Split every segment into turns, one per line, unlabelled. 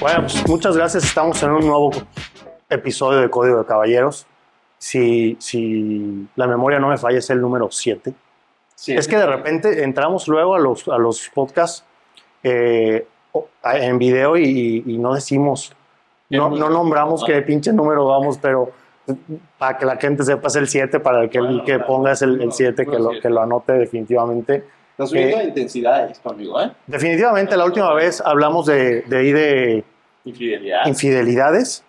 Bueno, pues muchas gracias. Estamos en un nuevo episodio de Código de Caballeros. Si, si la memoria no me falla, es el número 7. Es que de repente entramos luego a los, a los podcasts eh, en video y, y no decimos, no, no nombramos qué pinche número vamos, pero para que la gente sepa es el 7, para que el
Bueno,
que
claro.
ponga es el, el 7, que lo, que lo anote definitivamente.
Está subiendo
Eh,
la intensidad esto, amigo, ¿eh?
Definitivamente la última vez hablamos de, de ahí de
Infidelidad.
infidelidades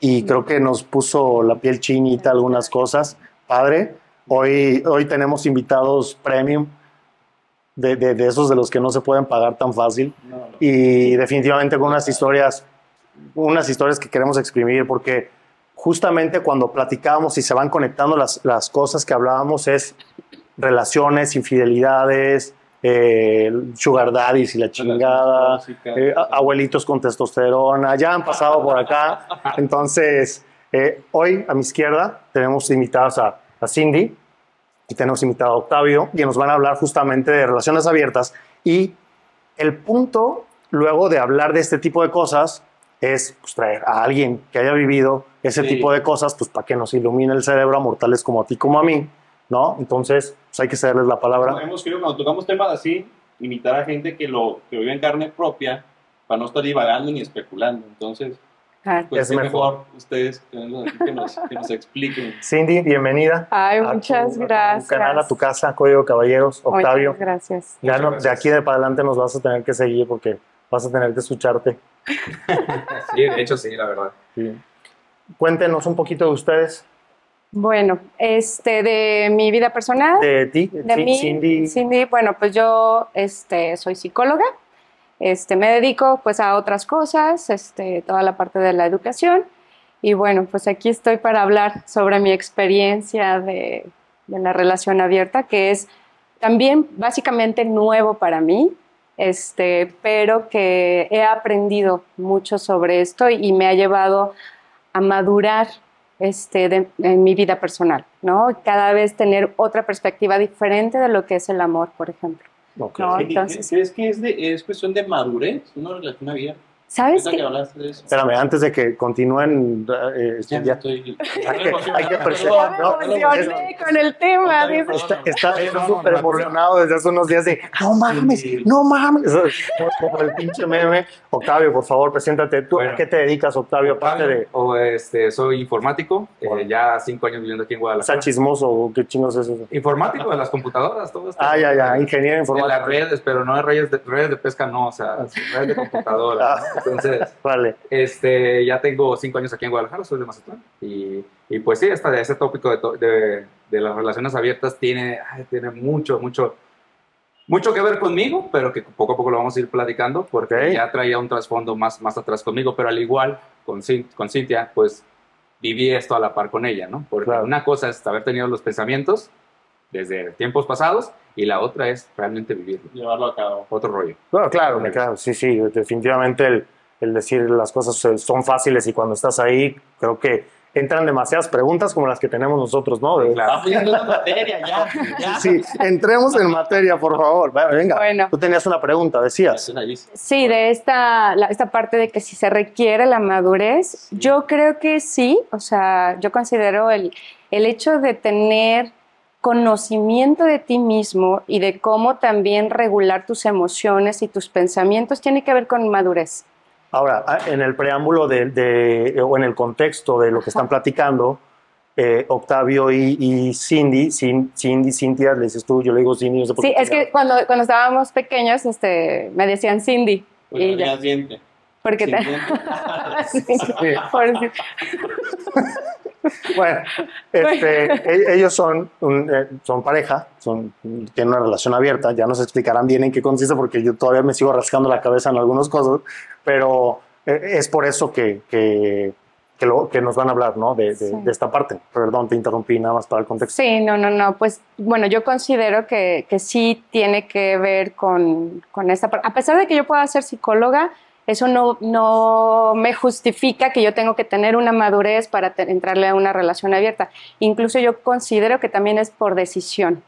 y creo que nos puso la piel chinita algunas cosas. Padre, hoy, hoy tenemos invitados premium de, de- de esos de los que no se pueden pagar tan fácil
No, no.
y definitivamente con unas historias, unas historias que queremos exprimir porque justamente cuando platicábamos y se van conectando las, las cosas que hablábamos es relaciones, infidelidades, eh, sugar daddies y la chingada, eh, abuelitos con testosterona, ya han pasado por acá. Entonces, eh, hoy a mi izquierda tenemos invitados a, a Cindy y tenemos invitado a Octavio y nos van a hablar justamente de relaciones abiertas. Y el punto luego de hablar de este tipo de cosas es pues, traer a alguien que haya vivido ese
Sí.
tipo de cosas, pues para que nos ilumine el cerebro a mortales como a ti como a mí, ¿no? Entonces, pues, hay que cederles la palabra.
Hemos querido, cuando tocamos temas así, invitar a gente que lo que vive en carne propia para no estar divagando ni especulando. Entonces,
Ah,
pues
Es mejor.
mejor ustedes que, nos, que nos expliquen.
Cindy, bienvenida.
Ay,
a tu-
muchas
a tu
gracias.
canal, a tu casa, Código Caballeros, Octavio.
Muchas gracias.
Ya
Muchas
no- de
gracias.
aquí de para adelante nos vas a tener que seguir porque vas a tener que escucharte.
Sí, de hecho sí, la verdad.
Cuéntenos un poquito de ustedes,
Bueno, este, de mi vida personal,
de ti,
de mí,
Cindy.
Cindy, bueno, pues yo este, soy psicóloga, este, me dedico pues a otras cosas, este, toda la parte de la educación. Y bueno, pues aquí estoy para hablar sobre mi experiencia de, de la relación abierta, que es también básicamente nuevo para mí, este, pero que he aprendido mucho sobre esto y me ha llevado a madurar este, de- en mi vida personal, ¿no? Cada vez tener otra perspectiva diferente de lo que es el amor, por ejemplo.
Ok.
No,
¿Qué-
entonces-
¿Crees que es, de, es cuestión de madurez? Una relación abierta.
¿Sabes qué?
que de.
Espérame, antes de que continúen, eh,
Ya
ya-
estoy-
hay que, hay que no,
emocioné con el tema.
Perdón.
Está está- está
no,
súper
no, no,
emocionado desde hace unos días de no mames,
Sí.
no mames. Como el pinche meme. Octavio, por favor, preséntate. ¿Tú a
Bueno.
qué te dedicas, Octavio? Aparte de.
O, este, soy informático, eh,
Bueno.
ya cinco años viviendo aquí en
¿Sea
Guadalajara.
chismoso o qué chingos es eso?
Informático de las computadoras, todo esto.
Ah, ya, ya, ingeniero
De
informático.
las redes, pero no de redes de, redes de pesca, no, o sea, redes de computadoras.
Ah.
Entonces,
Vale.
este, ya tengo cinco años aquí en Guadalajara, soy de Mazatlán. Y, y pues sí, esta, ese tópico de, to- de, de las relaciones abiertas tiene, ay, tiene mucho, mucho, mucho que ver conmigo, pero que poco a poco lo vamos a ir platicando, porque
Ok.
ya traía un trasfondo más, más atrás conmigo, pero al igual con, con Cintia, pues viví esto a la par con ella, ¿no? Porque
Claro.
una cosa es haber tenido los pensamientos desde tiempos pasados y la otra es realmente vivirlo.
Llevarlo a cabo.
Otro rollo.
Bueno, claro, me claro. Sí, sí, definitivamente el, el decir las cosas son fáciles y cuando estás ahí, creo que entran demasiadas preguntas como las que tenemos nosotros, ¿no? De-
Claro.
Vamos la materia, ya. ya.
Sí, entremos en materia, por favor. Venga,
Bueno.
tú tenías una pregunta, decías.
Sí, de esta, la- esta parte de que si se requiere la madurez, yo creo que sí, o sea, yo considero el, el hecho de tener conocimiento de ti mismo y de cómo también regular tus emociones y tus pensamientos tiene que ver con madurez.
Ahora, ah, en el preámbulo de, de- o en el contexto de lo que están platicando, eh, Octavio y, y Cindy, Cin- Cindy, Cintia, le dices tú, yo le digo Cindy, no sé por
Sí,
qué
es que cuando, cuando estábamos pequeños este, me decían Cindy. y ya, porque te- Sí, por
Bueno, este, e- ellos son, un, eh, son pareja, son, tienen una relación abierta, ya nos explicarán bien en qué consiste porque yo todavía me sigo rascando la cabeza en algunas cosas, pero eh, es por eso que, que, que, lo, que nos van a hablar ¿no? de, de-
Sí.
de esta parte. Perdón, te interrumpí nada más para el contexto.
Sí, no, no, no. Pues bueno, yo considero que, que sí tiene que ver con, con esta parte. A pesar de que yo pueda ser psicóloga, eso no, no me justifica que yo tengo que tener una madurez para entrarle a una relación abierta. Incluso yo considero que también es por decisión.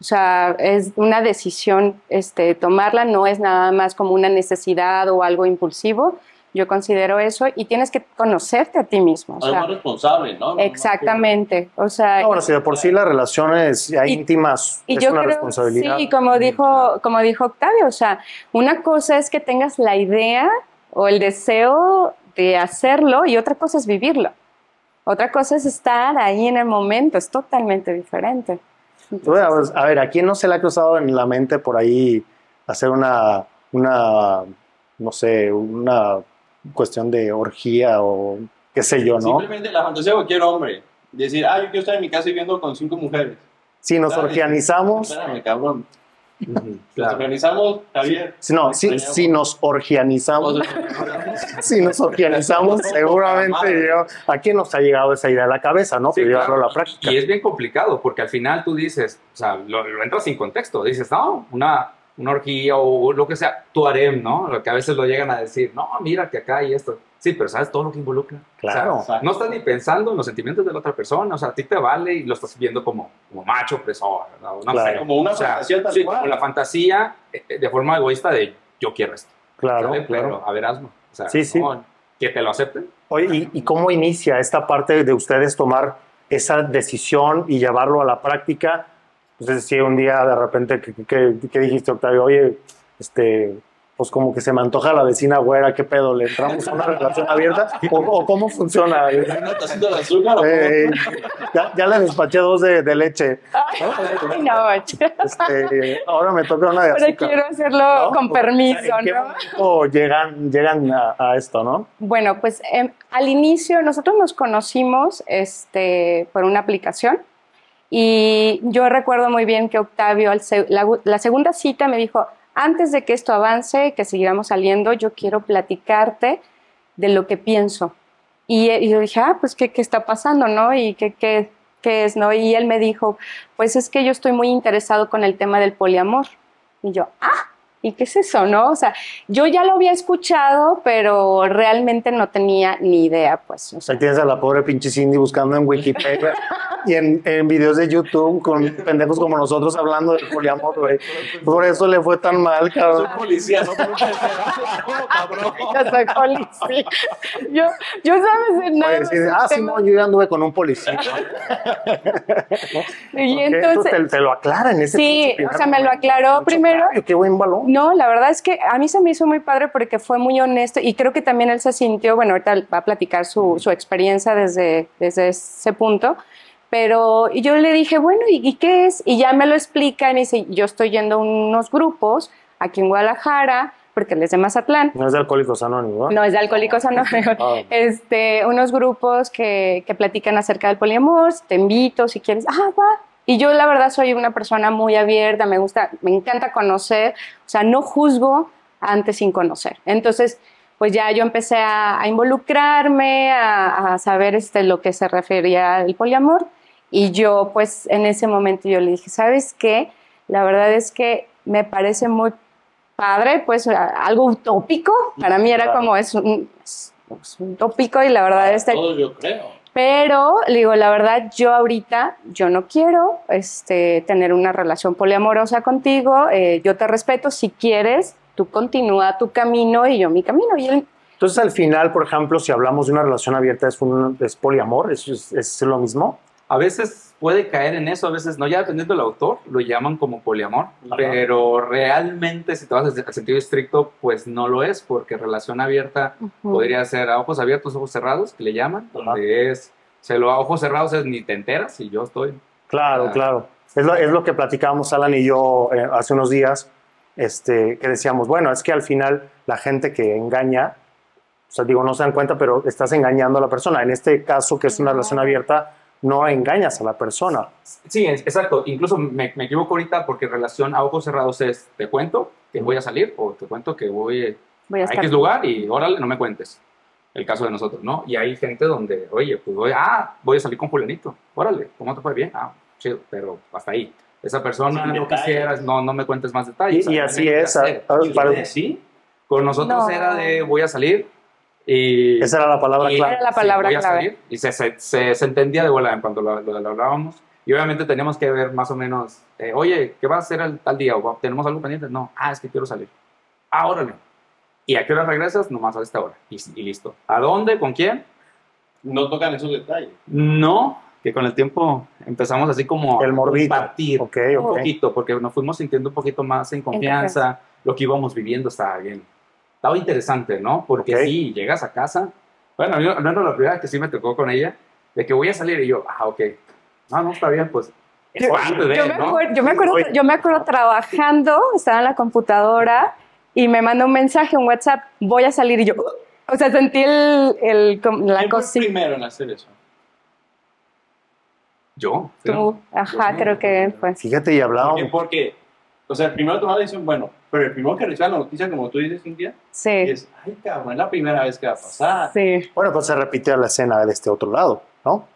O sea, es una decisión este, tomarla, no es nada más como una necesidad o algo impulsivo. Yo considero eso y tienes que conocerte a ti mismo. O sea,
responsable, ¿no?
Exactamente. O sea,
no, bueno, si de por sí las relaciones íntimas
y
es
yo
una
creo,
responsabilidad.
Sí, como dijo, como dijo Octavio, o sea, una cosa es que tengas la idea o el deseo de hacerlo y otra cosa es vivirlo. Otra cosa es estar ahí en el momento, es totalmente diferente.
Entonces, a ver, ¿a quién no se le ha cruzado en la mente por ahí hacer una, una no sé, una cuestión de orgía o qué sé yo, ¿no?
Simplemente la fantasía de cualquier hombre. Decir, ah, yo quiero estar en mi casa viviendo con cinco mujeres.
Si nos orgianizamos.
Espérame, cabrón. Nos organizamos, Javier.
Si, no, si, si, nos orgianizamos, si nos orgianizamos, seguramente yo, ¿a quién nos ha llegado esa idea a la cabeza, no? Sí, llevarlo a la práctica.
Y es bien complicado, porque al final tú dices, o sea, lo, lo entras sin contexto, dices, no, una, una orgía o lo que sea, tu harem, ¿no? Lo que a veces lo llegan a decir, no, mira que acá hay esto. Sí, pero ¿sabes todo lo que involucra?
Claro.
no estás ni pensando en los sentimientos de la otra persona, o sea, a ti te vale y lo estás viendo como, como macho, opresor, ¿no?
claro. como una fantasía tal
sí, como la fantasía eh, de forma egoísta de yo quiero esto.
Claro,
¿sabes?
claro.
Pero, a ver, hazlo. O sea,
sí, sí.
¿no? que te lo acepten.
Oye, ¿y, ¿y cómo inicia esta parte de ustedes tomar esa decisión y llevarlo a la práctica? Entonces, si un día de repente, ¿qué, qué, qué dijiste, Octavio? Oye, este, pues como que se me antoja la vecina güera, ¿qué pedo? ¿Le entramos a una relación abierta? ¿O, o cómo funciona?
¿Una tacita de azúcar? o
Eh, ya, ya le despaché dos de, de leche.
Ay, no,
Este, ahora me toca una de azúcar.
quiero hacerlo
¿no?
con permiso,
¿en qué
¿no?
llegan, llegan a, a esto, no?
Bueno, pues em, al inicio nosotros nos conocimos este, por una aplicación y yo recuerdo muy bien que Octavio, la, segunda cita me dijo, antes de que esto avance, que siguiéramos saliendo, yo quiero platicarte de lo que pienso. Y, y yo dije, ah, pues, ¿qué, qué está pasando, no? ¿Y qué, qué, qué es, no? Y él me dijo, pues es que yo estoy muy interesado con el tema del poliamor. Y yo, ah, ¿y qué es eso, no? O sea, yo ya lo había escuchado, pero realmente no tenía ni idea, pues. O sea,
Ahí tienes a la pobre pinche Cindy buscando en Wikipedia y en, en videos de YouTube con pendejos como nosotros hablando del poliamor, güey. Por eso le fue tan mal,
Soy
cabrón.
policía, no tengo que hacer cabrón.
yo soy policía. Yo, yo sabes, nada
Oye,
el
ah, sí, no, yo ya anduve con un policía.
Y entonces,
te, te lo aclaran ese
Sí, o sea, me lo aclaró
Mucho
primero.
cambio, Qué buen balón.
No, la verdad es que a mí se me hizo muy padre porque fue muy honesto y creo que también él se sintió, bueno, ahorita va a platicar su, su experiencia desde, desde ese punto, pero yo le dije, bueno, ¿y, y qué es? Y ya me lo explica y me dice, yo estoy yendo a unos grupos aquí en Guadalajara, porque él es de Mazatlán,
No es de Alcohólicos Anónimos, ¿no?
no es de Alcohólicos Anónimos,
Ah.
este, unos grupos que, que platican acerca del poliamor, te invito si quieres, ah, va. Y yo la verdad soy una persona muy abierta, me gusta, me encanta conocer, o sea, no juzgo antes sin conocer. Entonces, pues ya yo empecé a, a involucrarme, a, a saber este, lo que se refería al poliamor. Y yo, pues en ese momento yo le dije, ¿sabes qué? La verdad es que me parece muy padre, pues algo utópico. Para mí era como, es un, es- utópico y la verdad es que...
Todo yo creo.
Pero, le digo, la verdad, yo ahorita, yo no quiero este, tener una relación poliamorosa contigo. eh, yo te respeto. Si quieres, tú continúa tu camino y yo mi camino. Y él,
Entonces, al final, por ejemplo, si hablamos de una relación abierta, es, un, es poliamor, ¿Es, es, es lo mismo.
A veces puede caer en eso, a veces no, ya dependiendo del autor, lo llaman como poliamor,
Ajá.
pero realmente si te vas al sentido estricto, pues no lo es, porque relación abierta podría ser a ojos abiertos, ojos cerrados, que le llaman,
Ajá.
donde es, se lo a ojos cerrados es ni te enteras y yo estoy.
Claro,
Ah.
claro. Es lo, es lo que platicábamos Alan y yo eh, hace unos días, este, que decíamos, bueno, es que al final la gente que engaña, o sea, digo, no se dan cuenta, pero estás engañando a la persona. En este caso, que es una relación abierta, no engañas a la persona.
Sí, es- exacto. Incluso me, me equivoco ahorita porque relación a ojos cerrados es te cuento que voy a salir o te cuento que voy
voy a
a. X lugar y órale, no me cuentes. El caso de nosotros, ¿no? Y hay gente donde, oye, pues voy, ah, voy a salir con fulanito. Órale, ¿cómo te fue bien? Ah, chido, pero hasta ahí. Esa persona
Sin
no
detalles.
quisieras, no, no me cuentes más detalles.
Y- y así es,
hacer.
a- a-
Y
para-
sí, con nosotros
No.
era de voy a salir y...
Esa era la palabra
y-
clave.
Era la palabra
a
clave.
y se, se, se, se entendía de volada en cuanto lo, lo- lo hablábamos. Y obviamente teníamos que ver más o menos, eh, oye, ¿qué va a hacer el tal día? ¿O tenemos algo pendiente? No, ah, es que quiero salir. Ah, órale. ¿Y a qué hora regresas? Nomás a esta hora. Y, y listo. ¿A dónde? ¿Con quién?
No tocan esos detalles.
No, que con el tiempo empezamos así como
El
a compartir
Ok,
un
ok.
poquito, porque nos fuimos sintiendo un poquito más en confianza, lo que íbamos viviendo estaba bien. Estaba interesante, ¿no? Porque
Ok.
sí, llegas a casa, bueno, yo, al menos la primera vez que sí me tocó con ella, de que voy a salir y yo, ah, ok, no, no, está bien, pues es
Yo-
parte de,
Yo me,
¿no?
acuerdo, yo, me acuerdo, yo me acuerdo trabajando, estaba en la computadora y me mandó un mensaje, un WhatsApp, voy a salir y yo, o sea, sentí el, el, la
¿Quién fue el
cosita.
primero en hacer eso?
Yo,
Tú, ajá, creo que fue.
Fíjate, y
Porque,
hablábamos.
porque, o sea, el primero tomar la decisión, bueno, pero el primero que recibe la noticia, como tú dices, Cintia,
Sí,
es, ay, cabrón, es la primera vez que va a pasar.
sí.
Bueno, pues se repite la escena de este otro lado, ¿no?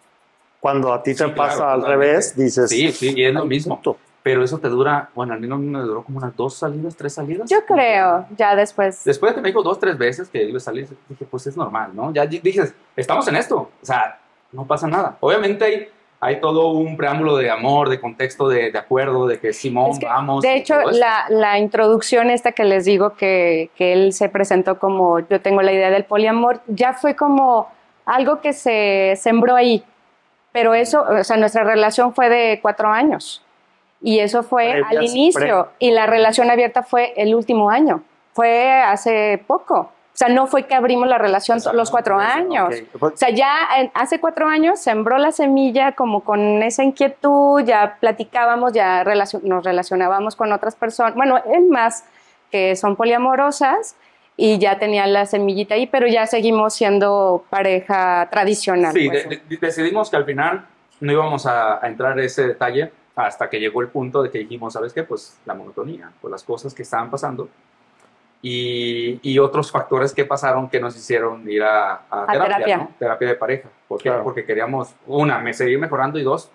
Cuando a ti te
Sí, claro,
pasa al
totalmente.
revés, dices.
Sí, sí, y es lo
"Ay,
mismo.
puto".
Pero eso te dura, bueno, a mí no me duró como unas dos salidas, tres salidas.
Yo creo, ya después.
Después de que me dijo dos, tres veces que iba a salir, dije, pues es normal, ¿no? Ya di- dije, estamos en esto, o sea, no pasa nada. Obviamente hay, hay todo un preámbulo de amor, de contexto, de, de acuerdo, de que Simón,
Es que,
vamos.
de hecho, la, la introducción esta que les digo que, que él se presentó como yo tengo la idea del poliamor, ya fue como algo que se sembró ahí. Pero eso, o sea, nuestra relación fue de cuatro años. Y eso fue al
Previas,
inicio. Y la relación abierta fue el último año. Fue hace poco. O sea, no fue que abrimos la relación los cuatro años. O sea, ya en- hace cuatro años sembró la semilla como con esa inquietud, ya platicábamos, ya relacion- nos relacionábamos con otras personas, bueno, él más, que son poliamorosas, y ya tenía la semillita ahí, pero ya seguimos siendo pareja tradicional.
Sí,
pues.
de- de- decidimos que al final no íbamos a, a entrar en ese detalle hasta que llegó el punto de que dijimos, ¿sabes qué? Pues la monotonía, pues las cosas que estaban pasando y, y otros factores que pasaron que nos hicieron ir a, a terapia,
terapia.
¿no? Terapia de pareja. ¿Por qué?
Claro.
Porque queríamos, una, me seguir mejorando y dos,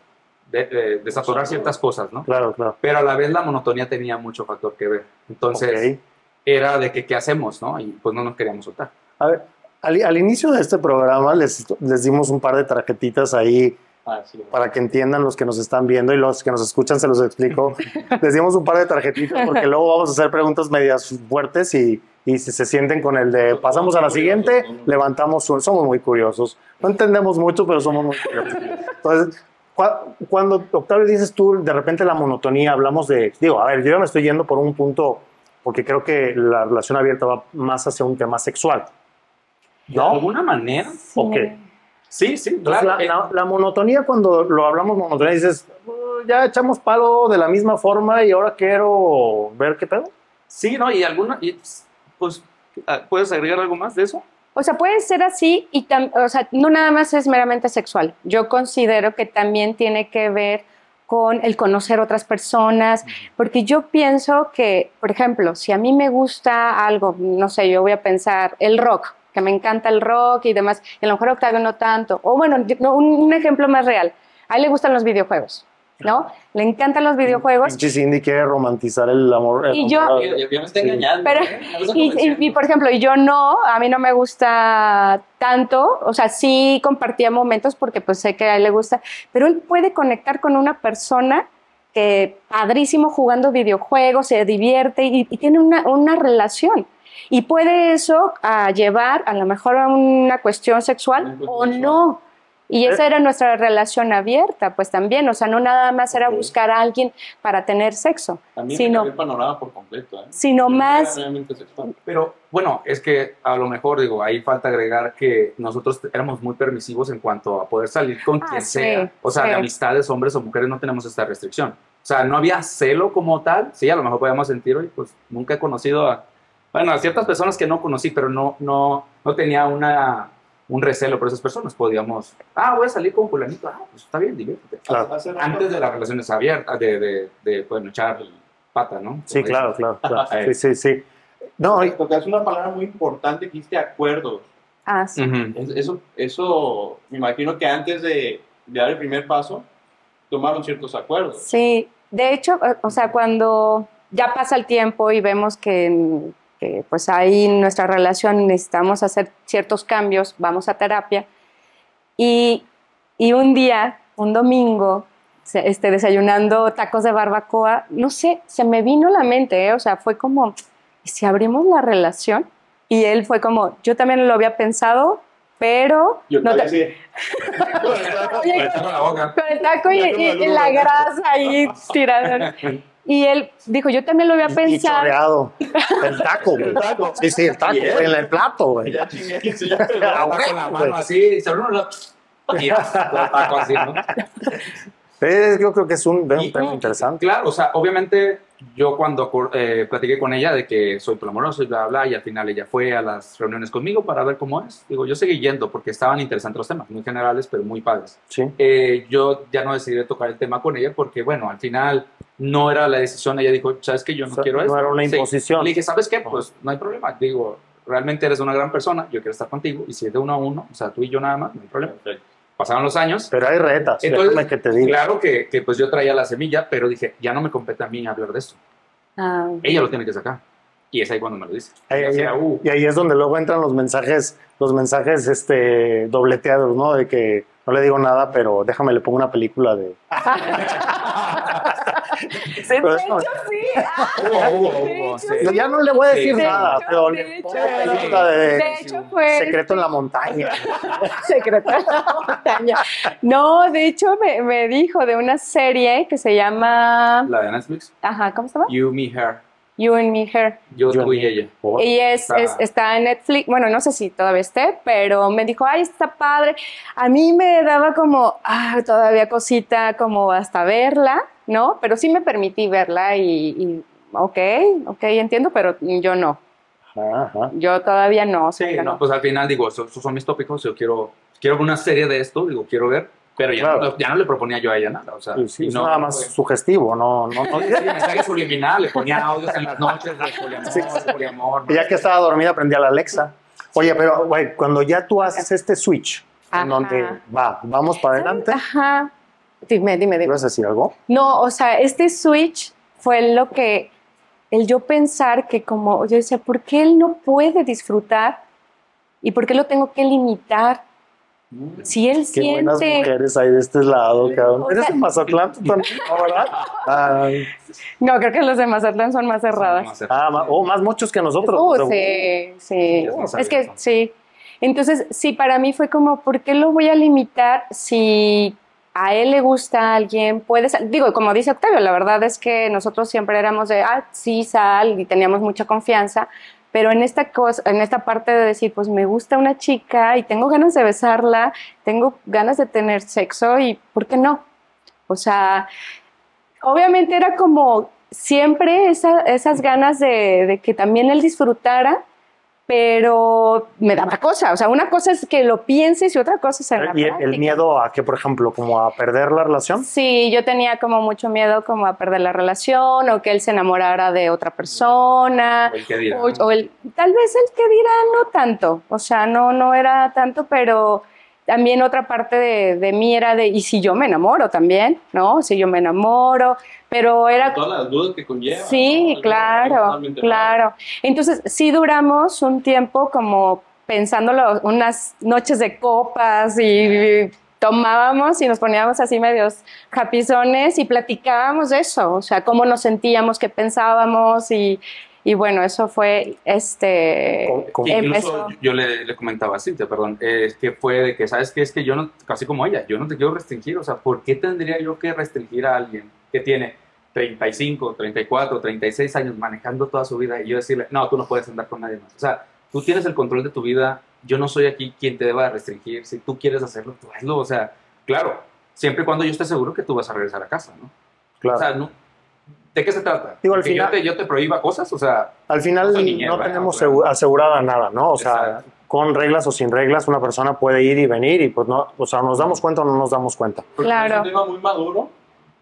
de- de- desaturar ciertas cosas, ¿no?
claro, claro.
Pero a la vez la monotonía tenía mucho factor que ver. Entonces, era de que qué hacemos, ¿no? Y pues no nos queríamos soltar.
A ver, al, al inicio de este programa les, les dimos un par de tarjetitas ahí
Ah.
Para que entiendan los que nos están viendo y los que nos escuchan, se los explico. Les dimos un par de tarjetitas porque luego vamos a hacer preguntas medias fuertes y, y si se sienten con el de pasamos a la siguiente, levantamos un... Somos muy curiosos. No entendemos mucho, pero somos muy curiosos. Entonces, cua- cuando, Octavio, dices tú, de repente la monotonía, hablamos de... Digo, a ver, yo ya me estoy yendo por un punto, porque creo que la relación abierta va más hacia un tema sexual.
De
¿No?
alguna manera,
Ok.
Sí, sí, claro.
la, la- la monotonía, cuando lo hablamos monotonía, dices, "Uh, ya echamos palo de la misma forma y ahora quiero ver qué pedo.
Sí, ¿no? Y alguna, y, pues, ah, ¿puedes agregar algo más de eso?
O sea, puede ser así y tam- o sea, no nada más es meramente sexual. Yo considero que también tiene que ver con el conocer otras personas, porque yo pienso que, por ejemplo, si a mí me gusta algo, no sé, yo voy a pensar el rock, que me encanta el rock y demás, y a lo mejor Octavio no tanto, o bueno, yo- no, un, un ejemplo más real, a él le gustan los videojuegos, ¿no? Le encantan los videojuegos
Pinche Cindy quiere romantizar el amor. el
Y yo-
amor-
Ya, ya me está
Sí.
engañando.
Pero-
¿eh?
Y, y-
convenciendo.
y, por ejemplo, y yo no, a mí no me gusta tanto, o sea, sí compartía momentos porque pues sé que a él le gusta, pero él puede conectar con una persona que padrísimo jugando videojuegos, se divierte y, y tiene una, una relación. Y puede eso a llevar a lo mejor a una cuestión sexual
Una
o
sexual.
no. Y esa era nuestra relación abierta, pues también, o sea, no nada más era
Ok.
buscar a alguien para tener sexo,
También
sino-
el panorama por completo. ¿eh?
sino
no
más.
Pero bueno, es que a lo mejor digo, ahí falta agregar que nosotros éramos muy permisivos en cuanto a poder salir con
Ah,
quien
sí,
sea. O sea,
sí.
de amistades, hombres o mujeres, no tenemos esta restricción. O sea, no había celo como tal. Sí, a lo mejor podíamos sentir, oye, pues nunca he conocido a, bueno, a ciertas personas que no conocí, pero no, no, no tenía una, un recelo por esas personas. Podíamos, ah, voy a salir con fulanito, ah, pues está bien, diviértete.
Claro.
Antes de las relaciones abiertas, de, de, de bueno, echar pata, ¿no?
Sí, claro, claro, claro. Sí, sí, sí. No, y-
Tocas una palabra muy importante que dijiste acuerdos.
Ah, sí.
Ujú.
Es- Eso, eso, me imagino que antes de, de dar el primer paso, tomaron ciertos acuerdos.
Sí, de hecho, eh, o sea, cuando ya pasa el tiempo y vemos que, que, pues ahí en nuestra relación necesitamos hacer ciertos cambios, vamos a terapia y, y un día, un domingo, se- este, desayunando tacos de barbacoa, no sé, se me vino a la mente, ¿eh? o sea, fue como, ¿y si abrimos la relación? Y él fue como, yo también lo había pensado, pero...
Yo
no te-
sí.
Con el taco y, la grasa ahí tirada. Y él dijo, yo también lo había
Y
pensado.
chorreado. El taco, güey.
El taco.
Sí, sí, el taco, en el plato, güey.
Ya chingué,
con la mano así, y se abre uno y lo taco así, ¿no?
Eh, yo creo que es un, es
Y-
un tema interesante.
Claro, o sea, obviamente yo cuando eh, platiqué con ella de que soy polamoroso y bla, bla, bla, y al final ella fue a las reuniones conmigo para ver cómo es. Digo, yo seguí yendo porque estaban interesantes los temas, muy generales, pero muy padres.
Sí.
Eh, yo ya no decidí tocar el tema con ella porque, bueno, al final no era la decisión. Ella dijo, ¿sabes que Yo no
O sea,
quiero
no
esto.
era una
Sí.
imposición.
Le dije, ¿sabes qué? Pues no hay problema. Digo, realmente eres una gran persona, yo quiero estar contigo. Y si es de uno a uno, o sea, tú y yo nada más, no hay problema.
Perfecto.
Pasaron los años.
Pero hay retas,
Entonces,
que te diga.
Claro que, que, pues yo traía la semilla, pero dije, ya no me compete a mí hablar de esto.
Ah,
Ella lo tiene que sacar. Y es ahí cuando me lo dice.
Ahí-
O
ahí-
sea, uh,
y ahí es donde luego entran los mensajes, los mensajes este, dobleteados, ¿no? De que no le digo nada, pero déjame le pongo una película de.
sí, de hecho, sí.
hubo, hubo,
De
hubo,
hecho,
sí.
No, ya no le voy a decir
Sí,
nada,
de
pero
hecho,
le pongo
hecho.
de,
De hecho, fue
Secreto en la montaña.
secreto de la montaña. No, de hecho me, me dijo de una serie que se llama,
La de Netflix.
ajá, ¿cómo se llama?
You, Me, Her.
You and Me Her.
Yo,
Yo,
tú y
me.
ella.
Y es,
Está-
es- está en Netflix, bueno, no sé si todavía esté, pero me dijo, ay, está padre. A mí me daba como, ah, todavía cosita, como hasta verla, ¿no? Pero sí me permití verla y, y ok, ok, entiendo, pero yo no.
Ajá, ajá.
Yo todavía no.
Sí,
yo
no, pues al final digo, esos son mis tópicos. Yo quiero, quiero ver una serie de esto, digo, quiero ver. Pero ya,
Claro.
no, ya no le proponía yo a ella nada. O sea,
Sí, sí,
y
es
no,
nada más
pues,
sugestivo, no, no, no.
Sí, mensaje subliminal, le ponía audios en las noches de poliamor,
Sí.
de poliamor.
Ya que estaba dormida, prendí a la Alexa. Oye, pero güey, cuando ya tú haces este switch,
Ajá.
en donde va, vamos para adelante,
Ajá. Dime, dime, dime.
¿ibas a decir algo?
No, o sea, este switch fue lo que, el yo pensar que como, yo decía, ¿por qué él no puede disfrutar? ¿Y por qué lo tengo que limitar? Si él
Qué buenas
siente...
mujeres hay de este lado, cabrón.
O
¿Eres
sea-
de Mazatlán tú también, no, verdad? Ay,
No, creo que los de Mazatlán son más cerradas.
ah, oh, más muchos que nosotros.
Uh,
Pero-
sí, sí.
Es
que sí. Entonces, sí, para mí fue como, ¿por qué lo voy a limitar si a él le gusta a alguien? Puede sal- Digo, como dice Octavio, la verdad es que nosotros siempre éramos de, ah, sí, sal, y teníamos mucha confianza. Pero en esta cosa, en esta parte de decir, pues me gusta una chica y tengo ganas de besarla, tengo ganas de tener sexo y ¿por qué no? O sea, obviamente era como siempre esa- esas ganas de que también él disfrutara, pero me daba cosa. O sea, una cosa es que lo pienses y otra cosa es en la
Y el, miedo a que, por ejemplo, como a perder la relación.
Sí, yo tenía como mucho miedo como a perder la relación o que él se enamorara de otra persona.
O el que dirá.
O, o el, tal vez el que dirá no tanto, o sea, no, no era tanto, pero también otra parte de, de mí era de, y si yo me enamoro también, ¿no? Si yo me enamoro, pero era...
Todas las dudas que conlleva.
Sí,
¿no?
claro, claro. Entonces, sí duramos un tiempo como pensándolo, unas noches de copas y tomábamos y nos poníamos así medios japizones y platicábamos de eso, o sea, cómo nos sentíamos, qué pensábamos y, y bueno, eso fue este...
Con- con-
Que Incluso yo le, le comentaba a Cintia, perdón, eh, es que fue de que, ¿sabes qué? Es que yo no, casi como ella, yo no te quiero restringir, o sea, ¿por qué tendría yo que restringir a alguien que tiene 35, 34, 36 años manejando toda su vida y yo decirle, no, tú no puedes andar con nadie más? O sea, tú tienes el control de tu vida, yo no soy aquí quien te deba restringir, si tú quieres hacerlo, tú hazlo, o sea, claro, siempre y cuando yo esté seguro que tú vas a regresar a casa, ¿no?
Claro.
O sea, no, ¿de qué se trata?
Digo, al
¿Que yo
final-
te, yo te prohíba cosas? O sea,
Al final
No
tenemos
Claro.
asegurada nada, ¿no? O sea,
Exacto.
con reglas o sin reglas, una persona puede ir y venir y pues no, o sea, nos damos cuenta o no nos damos cuenta.
Porque
Claro.
Es un tema muy maduro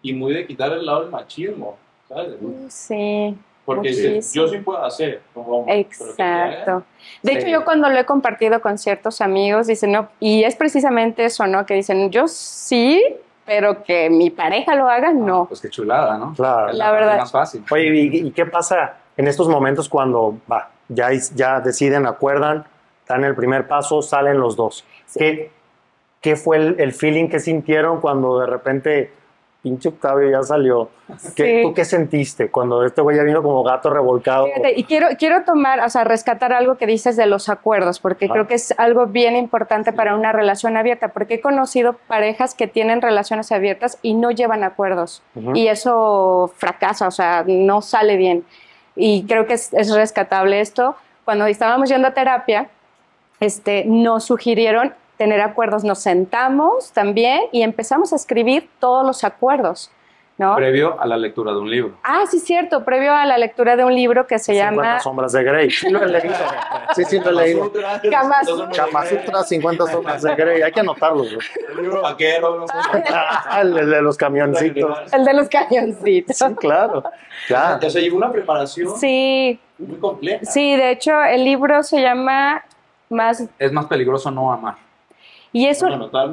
y muy de quitar el lado del machismo, ¿sabes?
Sí,
Porque dices, yo sí puedo hacer como hombre,
exacto. De
Sí.
hecho, yo cuando lo he compartido con ciertos amigos, dicen, no, y es precisamente eso, ¿no? Que dicen, yo sí, pero que mi pareja lo haga, no.
pues qué chulada, ¿no?
Claro.
Es
La
parte
verdad.
más fácil.
Oye, ¿y, y qué pasa en estos momentos cuando va, ya, ya deciden, acuerdan, dan el primer paso, salen los dos?
Sí.
¿Qué, qué fue el, el feeling que sintieron cuando de repente pinche Octavio ya salió. ¿Qué,
Sí.
¿Tú qué sentiste cuando este güey ya vino como gato revolcado?
Fíjate, y quiero, quiero tomar, o sea, rescatar algo que dices de los acuerdos, porque
Ah.
creo que es algo bien importante para una relación abierta, porque he conocido parejas que tienen relaciones abiertas y no llevan acuerdos,
Ujú.
y eso fracasa, o sea, no sale bien. Y creo que es, es rescatable esto. Cuando estábamos yendo a terapia, este, nos sugirieron tener acuerdos, nos sentamos también y empezamos a escribir todos los acuerdos, ¿no?
Previo a la lectura de un libro.
Ah, sí, cierto, previo a la lectura de un libro que se
50
llama
sombras de Grey. Sí lo he leído. Sí, sí lo he leído.
Kama
Kama Sutra, 50 sombras de Grey. Hay que anotarlos. güey.
El libro vaquero, no sé.
Ah, el, el de los camioncitos.
El de los cañoncitos.
Sí, claro. Claro.
O sea, llevó una preparación
Sí,
muy compleja.
sí, de hecho el libro se llama Más...
Es más peligroso no amar.
Y eso...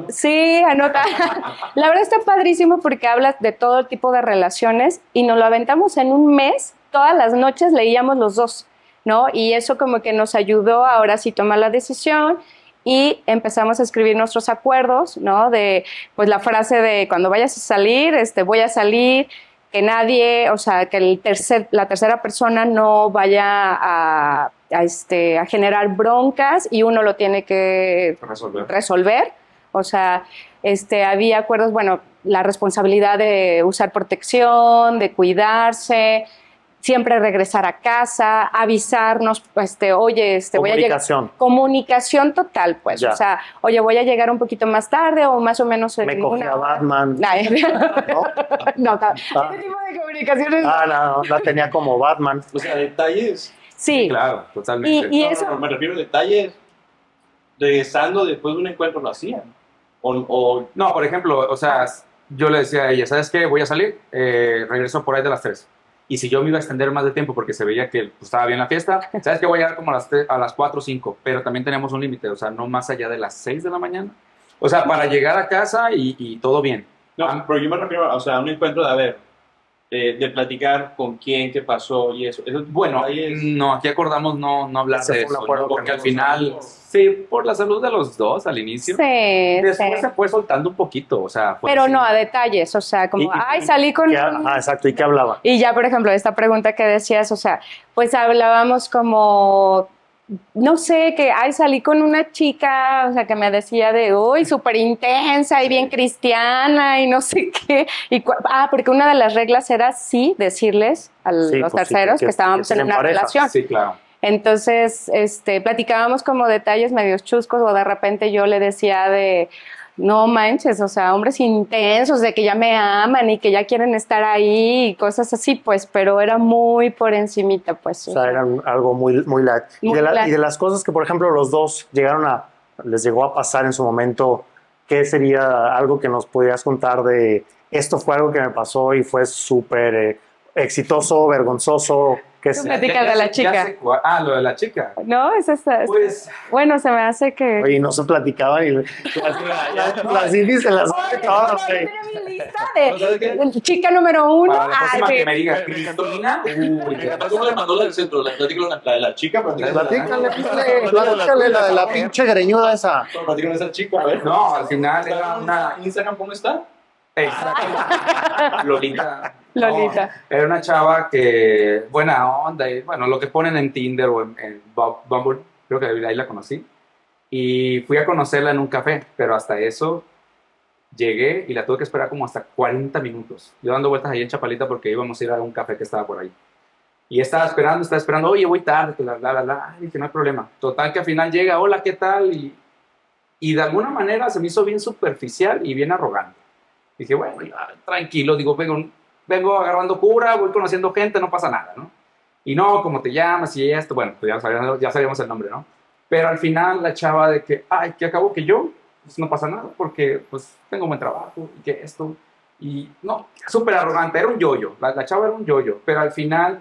Sí, anota. La verdad está padrísimo porque hablas de todo tipo de relaciones y nos lo aventamos en un mes. Todas las noches leíamos los dos, ¿no? Y eso como que nos ayudó ahora sí tomar la decisión y empezamos a escribir nuestros acuerdos, ¿no? De, pues la frase de cuando vayas a salir, este, voy a salir, que nadie, o sea, que el tercer, la tercera persona no vaya a, a, este, a generar broncas y uno lo tiene que
Resolver.
resolver. O sea, este, había acuerdos, bueno, la responsabilidad de usar protección, de cuidarse, siempre regresar a casa, avisarnos, este, oye, este, voy a llegar.
Comunicación.
Comunicación total, pues.
Ya.
O sea, oye, voy a llegar un poquito más tarde o más o menos en
Me cogí
una
a. Batman. ¿no?
no, ta-
Ah.
ese tipo de comunicaciones.
Ah, no, la tenía como Batman.
O sea, detalles.
Sí,
Claro, totalmente.
Y- y-
No, no,
eso-
no, me refiero a detalles. Regresando después de un encuentro lo hacían. O, o
No, por ejemplo, o sea, yo le decía a ella, ¿sabes qué? Voy a salir, eh, regreso por ahí de las 3. Y si yo me iba a extender más de tiempo porque se veía que pues, estaba bien la fiesta, ¿sabes qué? Voy a llegar como a las, 3 a las 4 o 5, pero también tenemos un límite, o sea, no más allá de las 6 de la mañana. O sea, para llegar a casa y, y todo bien.
no,
Ah.
pero yo me refiero o sea, a un encuentro de, a ver, eh, de platicar con quién, qué pasó y eso. Esos
Bueno,
detalles-
no, aquí acordamos no, no hablar de eso,
acuerdo
¿no?
que
porque al final, sí, por la salud de los dos al inicio.
sí,
Después
sí.
se fue soltando un poquito, o sea,
Pero
así.
no a detalles, o sea, como,
Y- y-
ay, salí con...
¿Qué-
un-
ah, exacto. ¿Y qué hablaba?
Y ya, por ejemplo, esta pregunta que decías, o sea, pues hablábamos como, no sé, que, ay, salí con una chica, o sea, que me decía de, uy, súper intensa y bien cristiana y no sé qué. Y, ah, porque una de las reglas era sí decirles a
Sí,
los
pues sí,
terceros
que-
que, estábamos
que
en una
pareja.
relación.
Sí, claro.
Entonces, este, platicábamos como detalles medios chuscos o de repente yo le decía de, no manches, o sea, hombres intensos de que ya me aman y que ya quieren estar ahí y cosas así, pues, pero era muy por encimita, pues.
O sea, eran algo muy, muy light. y,
Muy
de la-
light.
y de las cosas que, por ejemplo, los dos llegaron a, les llegó a pasar en su momento, ¿qué sería algo que nos pudieras contar de esto fue algo que me pasó y fue súper eh, exitoso, vergonzoso? ¿Qué
Tú
sé?
me- Platica
Ya- ya
de la chica.
ah, lo de la chica.
No, es esa. es-
Pues,
bueno, se me hace que...
Oye, no se platicaban y las, las, las indies se las sabe todas,
mi lista
¿No
chica número uno.
para la
Ay,
próxima que me diga Cristina, uy.
¿Cómo le mandó la del centro? La, la, de la chica, platícalo
Platícale, platícale, platícale la de la pinche greñuda esa.
platícalo de esa chica, a ver.
No, al final era una.
Instagram, ¿cómo está?
Exacto. Lolita.
Lolita.
No, era una chava que, buena onda, y, bueno, lo que ponen en Tinder o en, en Bu- Bumble, creo que ahí la conocí. Y fui a conocerla en un café, pero hasta eso llegué y la tuve que esperar como hasta 40 minutos. Yo dando vueltas ahí en Chapalita porque íbamos a ir a un café que estaba por ahí. Y estaba esperando, estaba esperando, oye, voy tarde, que la, bla, bla, bla. Ay, dije, no hay problema. Total que al final llega, hola, ¿qué tal? Y, y de alguna manera se me hizo bien superficial y bien arrogante. Dije, bueno, ya, tranquilo, digo, vengo, vengo agarrando cura, voy conociendo gente, no pasa nada, ¿no? Y no, como te llamas y esto, bueno, pues ya sabíamos, ya sabíamos el nombre, ¿no? Pero al final la chava de que, ay, que acabo que yo, pues no pasa nada, porque pues tengo buen trabajo y que esto, y no, súper arrogante, era un yoyo, la, la chava era un yoyo, pero al final,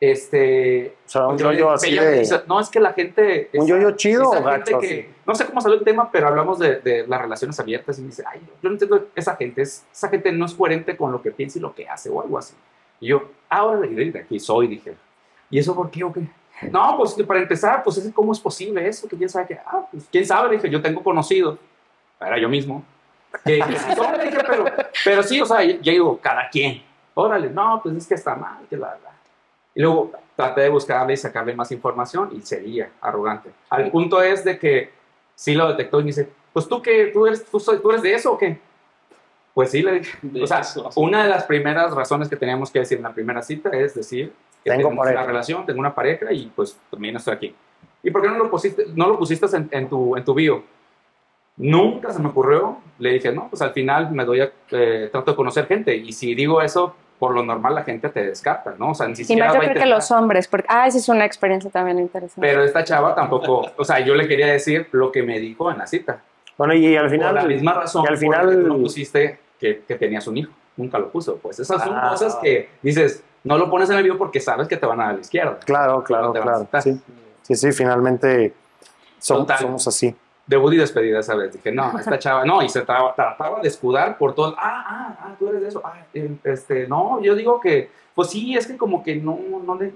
este...
O sea, un
yo
yoyo así de.
No, es que la gente...
¿Un yoyo chido o gacho?
que- no sé cómo salió el tema, pero hablamos de, de las relaciones abiertas y me dice, ay, yo no entiendo esa gente, es, esa gente no es coherente con lo que piensa y lo que hace o algo así. Y yo, ahora de aquí soy, dije. ¿Y eso por qué o qué? No, pues que para empezar, pues es cómo es posible eso, que quién sabe que, ah, pues quién sabe, dije, yo tengo conocido, era yo mismo, Que, que sí son, le dije, pero, pero sí, o sea, ya digo, cada quien. Órale, no, pues es que está mal, que la, la. Y luego traté de buscarle y sacarle más información y sería arrogante. Al punto es de que sí lo detectó y me dice, pues tú que tú eres, tú, soy- tú eres de eso o qué? Pues sí, le dije. O sea,
eso.
una de las primeras razones que teníamos que decir en la primera cita es decir que
Tengo
una relación, tengo una pareja y pues también estoy aquí. ¿Y por qué no lo pusiste, no lo pusiste en, en tu, en tu bio? Nunca se me ocurrió. Le dije, no, pues al final me doy a, eh, trato de conocer gente. Y si digo eso, por lo normal la gente te descarta, ¿no? O sea, ni
Y
siquiera
más yo creo que los hombres, porque, ah, esa es una experiencia también interesante.
Pero esta chava tampoco, o sea, yo le quería decir lo que me dijo en la cita.
Bueno, y al
Por
final.
la misma razón
y al
por
final-
la que tú no pusiste que, que tenías un hijo. Nunca lo puso. Pues esas son
Ah.
cosas que dices, no lo pones en el video porque sabes que te van a dar a la izquierda.
Claro, claro,
No
claro. Sí, sí, sí, finalmente somos así.
Debut y despedida esa vez. Dije, no, esta chava, no, y se traba- trataba de escudar por todo. Ah, ah, ah, tú eres de eso. Ah, eh, este, no, yo digo que, pues sí, es que como que no, no, le-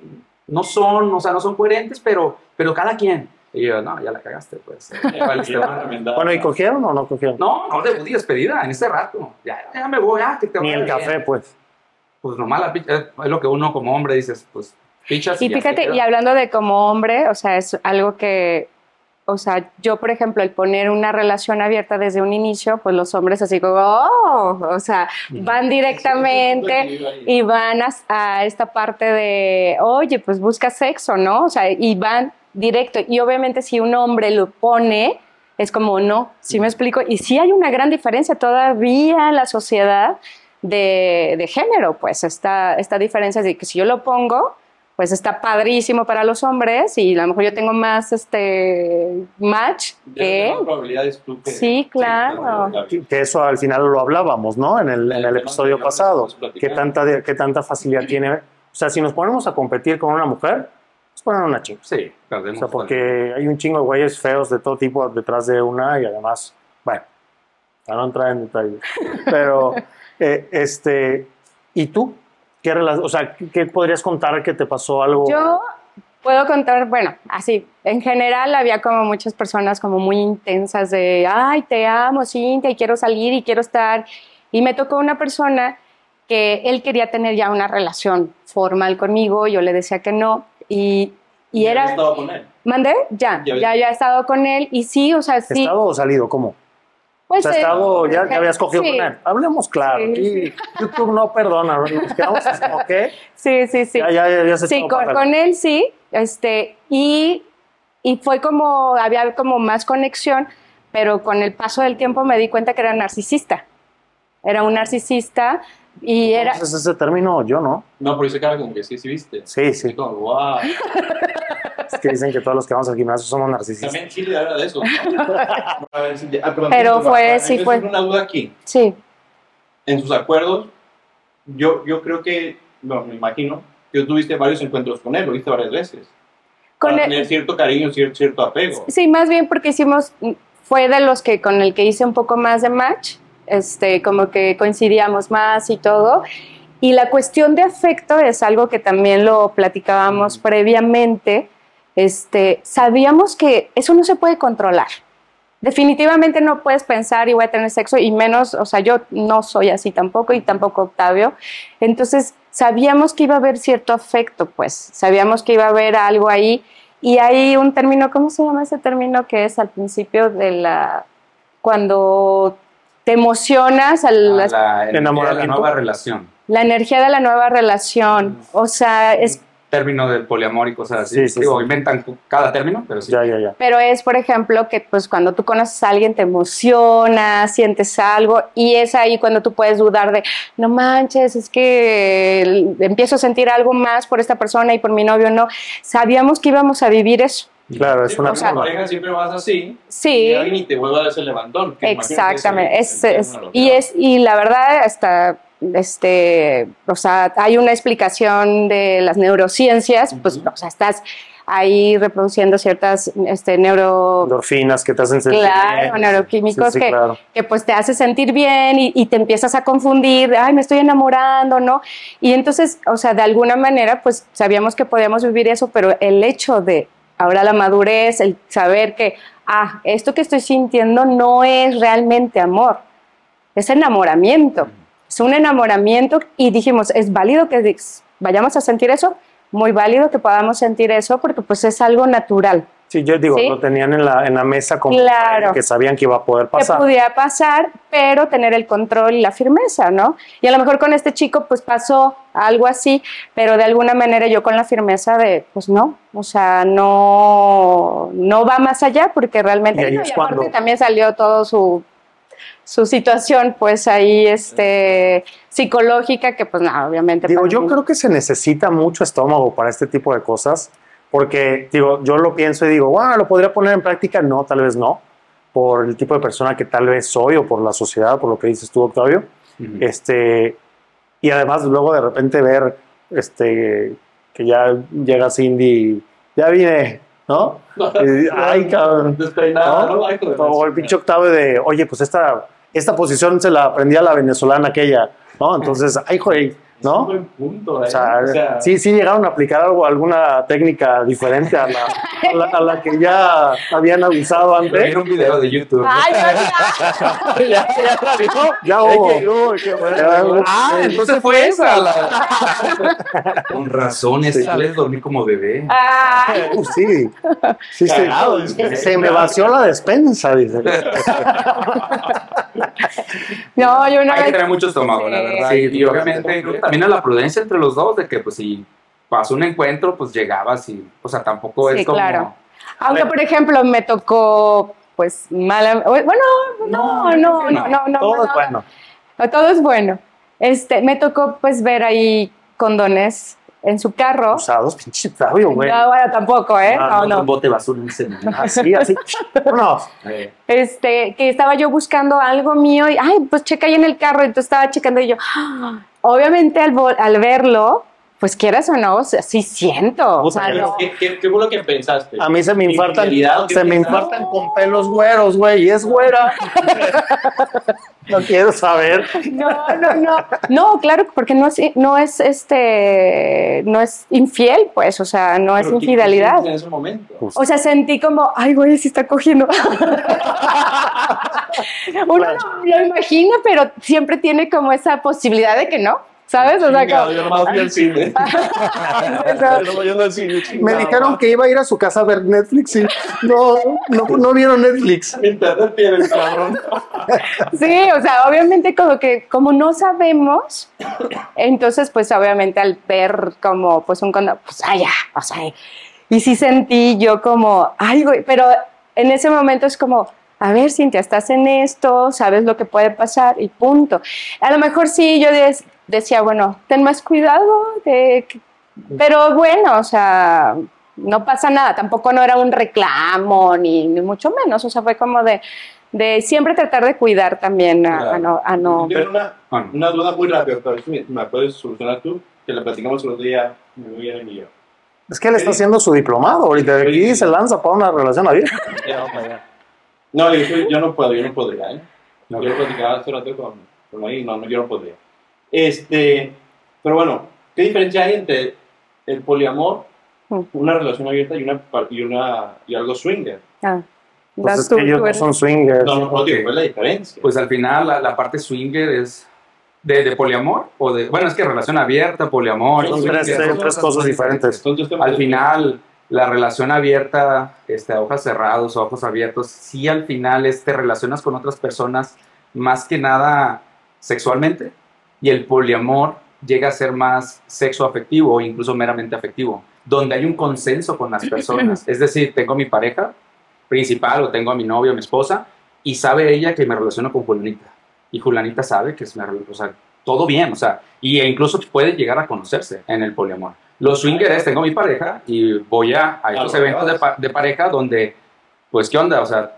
no son, o sea, no son coherentes, pero, pero cada quien. Y yo, no, ya la cagaste, pues.
Ya, ya.
Bueno, ¿y cogieron o no cogieron?
No, no, debut y despedida en ese rato. Ya, ya me voy, ah, que te
Ni
vaya
el
bien.
café, pues.
Pues nomás la picha, es lo que uno como hombre dices, pues pichas
Y
ya se
fíjate, y hablando de como hombre, o sea, es algo que, o sea, yo, por ejemplo, el poner una relación abierta desde un inicio, pues los hombres así como, oh, o sea, van directamente y van a, a esta parte de, oye, pues busca sexo, ¿no? O sea, y van directo. Y obviamente si un hombre lo pone, es como, no, ¿sí me explico? Y sí hay una gran diferencia todavía en la sociedad de, de género, pues esta, esta diferencia de que si yo lo pongo, pues está padrísimo para los hombres y a lo mejor yo tengo más este match que
probabilidades tú que-
Sí, claro.
Que que eso al final lo hablábamos, ¿no? En el, en el episodio pasado. ¿Qué tanta, ¿Qué tanta facilidad tiene? O sea, si nos ponemos a competir con una mujer, nos ponen una chinga.
Sí,
O sea, porque hay un chingo de güeyes feos de todo tipo detrás de una y además, bueno, ya no entrar en detalles. Pero, eh, este, ¿y tú? ¿Qué relación, o sea, ¿qué- ¿qué podrías contar que te pasó algo?
Yo puedo contar, bueno, así, en general había como muchas personas como muy intensas de, ay, te amo, Cintia, y quiero salir y quiero estar. Y me tocó una persona que él quería tener ya una relación formal conmigo, yo le decía que no, y, y
¿Ya
era...
estado con él?
¿Mandé? Ya,
Ya
ya,
había-
ya he estado con él, y sí, o sea, sí.
¿Estado o salido? ¿Cómo?
Pues,
o sea, estado, ya, ya habías cogido
sí,
con él. Hablemos claro.
Sí,
aquí YouTube no perdona. ¿no? Nos quedamos como que
Sí, sí, sí.
ya, ya, ya, se
Sí, con, con él sí, este, y, y fue como, había como más conexión, pero con el paso del tiempo me di cuenta que era narcisista. Era un narcisista y era...
¿Conoces ese término? Yo no.
No, pero dice cara como que sí, sí viste.
Sí, sí.
como, wow.
Es que dicen que todos los que vamos al gimnasio somos narcisistas.
También Chile habla de eso. ¿no? A ver, sí, ah, perdón,
Pero
sí,
fue-
ah,
sí fue.
tengo una duda aquí.
Sí,
En sus acuerdos, yo, yo creo que, bueno, me imagino, que tú tuviste varios encuentros con él, lo viste varias veces.
con
para
él-
tener cierto cariño, cierto, cierto apego.
sí, más bien porque hicimos, fue de los que con el que hice un poco más de match, este, como que coincidíamos más y todo. Y la cuestión de afecto es algo que también lo platicábamos previamente. Este, sabíamos que eso no se puede controlar. Definitivamente no puedes pensar y voy a tener sexo y menos, o sea, yo no soy así tampoco y tampoco Octavio. Entonces, sabíamos que iba a haber cierto afecto, pues, sabíamos que iba a haber algo ahí y hay un término, ¿cómo se llama ese término que es al principio de la cuando te emocionas al,
A la,
Enamoramiento.
la nueva relación.
la energía de la nueva relación. O sea, es,
Término del poliamor y cosas así.
Sí, sí,
Digo,
sí.
inventan cada término, pero sí.
Ya, ya, ya.
pero es, por ejemplo, que pues cuando tú conoces a alguien te emociona, sientes algo y es ahí cuando tú puedes dudar de, no manches, es que empiezo a sentir algo más por esta persona y por mi novio no. Sabíamos que íbamos a vivir eso.
Claro, es una
porque
sea,
pareja siempre vas así. Y
Sí,
alguien y te vuelve a dar ese levantón.
exactamente.
es
Es,
el- el
es-
término
y es y la verdad hasta este, o sea, hay una explicación de las neurociencias, pues, o sea, estás ahí reproduciendo ciertas este, neuro
Endorfinas que te hacen sentir
Claro,
bien.
neuroquímicos
Sí, sí,
que,
claro.
que pues te hace sentir bien y, y te empiezas a confundir, ay, me estoy enamorando, ¿no? Y entonces, o sea, de alguna manera, pues sabíamos que podíamos vivir eso, pero el hecho de ahora la madurez, el saber que, ah, esto que estoy sintiendo no es realmente amor, es enamoramiento. Es un enamoramiento y dijimos, es válido que vayamos a sentir eso, muy válido que podamos sentir eso porque pues es algo natural.
Sí, yo digo, lo tenían en la, en la mesa como que sabían que iba a poder pasar.
Que podía pasar, pero tener el control y la firmeza, ¿no? Y a lo mejor con este chico pues pasó algo así, pero de alguna manera yo con la firmeza de, pues no, o sea, no, no va más allá porque realmente... Y, aparte también salió todo su su situación, pues ahí este, psicológica, que pues nada, obviamente.
Digo, yo creo que se necesita mucho estómago para este tipo de cosas, porque digo, yo lo pienso y digo, wow, ¿lo podría poner en práctica? No, tal vez no, por el tipo de persona que tal vez soy o por la sociedad, por lo que dices tú, Octavio. este, y además luego de repente ver este, que ya llega Cindy, ya vine, ¿no? ay, cabrón. Despeinado, ¿no? O el pinche Octavio de, oye, pues esta, esta posición se la aprendí a la venezolana aquella, ¿no? Entonces, ay, joder ¿no?
punto,
¿eh? o, sea, sí, sí llegaron a aplicar algo, alguna técnica diferente a la, a la, que ya habían abusado antes.
Era un video de YouTube. Ay,
ya, ya, ya, ya hubo.
Ah, entonces fue esa. Con razón, esta vez dormí como bebé.
Ah.
Uh, sí, sí, sí. Se me vació la despensa, dice.
No, yo no.
Hay que tener mucho estómago, la verdad. y obviamente también a la prudencia entre los dos, de que pues si pasó un encuentro, pues llegabas y, o sea, tampoco es como... claro.
Aunque, por ejemplo, me tocó, pues, mala... Bueno, no, no, no, no, no.
todo es bueno.
Todo es bueno. Este, me tocó, pues, ver ahí condones en su carro.
Usados, pinche sabio, güey.
No, bueno, tampoco, ¿eh?
Ah, no, no. Un bote basura en
Así, así. no.
Este, que estaba yo buscando algo mío y, ay, pues checa ahí en el carro. Entonces estaba checando y yo, ¡ah! obviamente al, al verlo, pues quieras o no, sí siento. O sea,
¿Qué, fue lo que pensaste?
A mí se me infartan, se me infartan con pelos güeros, güey, y es güera. no quiero saber.
No, no, no. No, claro, porque no es, no es este, no es infiel, pues, o sea, no es infidelidad.
en ese momento?
O sea, sentí como, ay, güey, sí está cogiendo. Uno no lo imagina, pero siempre tiene como esa posibilidad de que no. ¿Sabes? O sea,
Yo nomás fui al cine.
Me dijeron que iba a ir a su casa a ver Netflix y no, no, no vieron Netflix.
Internet tiene cabrón.
Sí, o sea, obviamente como que como no sabemos, entonces pues obviamente al ver como pues un condado, pues allá, o sea, y sí sentí yo como, ay, güey, pero en ese momento es como, a ver, Cintia, estás en esto, sabes lo que puede pasar y punto. A lo mejor sí, yo decía, bueno, ten más cuidado, de, pero bueno, o sea, no pasa nada, tampoco no era un reclamo, ni, mucho menos, o sea, fue como de, de siempre tratar de cuidar también a, no... A no.
Yo una, una, duda muy rápida, pero me puedes solucionar tú, que la platicamos el otro día, muy bien y yo.
Es que él está haciendo su diplomado ahorita, de aquí se lanza para una relación abierta.
no, yo, yo, no puedo, yo no podría, ¿eh? Yo lo platicaba hace rato con, con ahí, no, yo no podría. Este, pero bueno, ¿qué diferencia hay entre el poliamor, una relación abierta y, una, y, una, y algo swinger?
Ah.
Pues es que ellos no son swingers.
No, no, no, digo, ¿cuál es la diferencia?
Pues al final la, la parte swinger es de, de, poliamor o de, bueno, es que relación abierta, poliamor.
Son tres, tres, cosas diferentes.
Al final, la relación abierta, este, ojos cerrados, ojos abiertos, sí al final te relacionas con otras personas más que nada sexualmente y el poliamor llega a ser más sexo afectivo o incluso meramente afectivo, donde hay un consenso con las personas. Es decir, tengo a mi pareja principal o tengo a mi novio o mi esposa y sabe ella que me relaciono con Julanita. Y Julanita sabe que es mi o sea, todo bien, o sea, y e incluso puede llegar a conocerse en el poliamor. Los swingers, tengo mi pareja y voy a, a estos eventos de, de pareja donde, pues, ¿qué onda? O sea,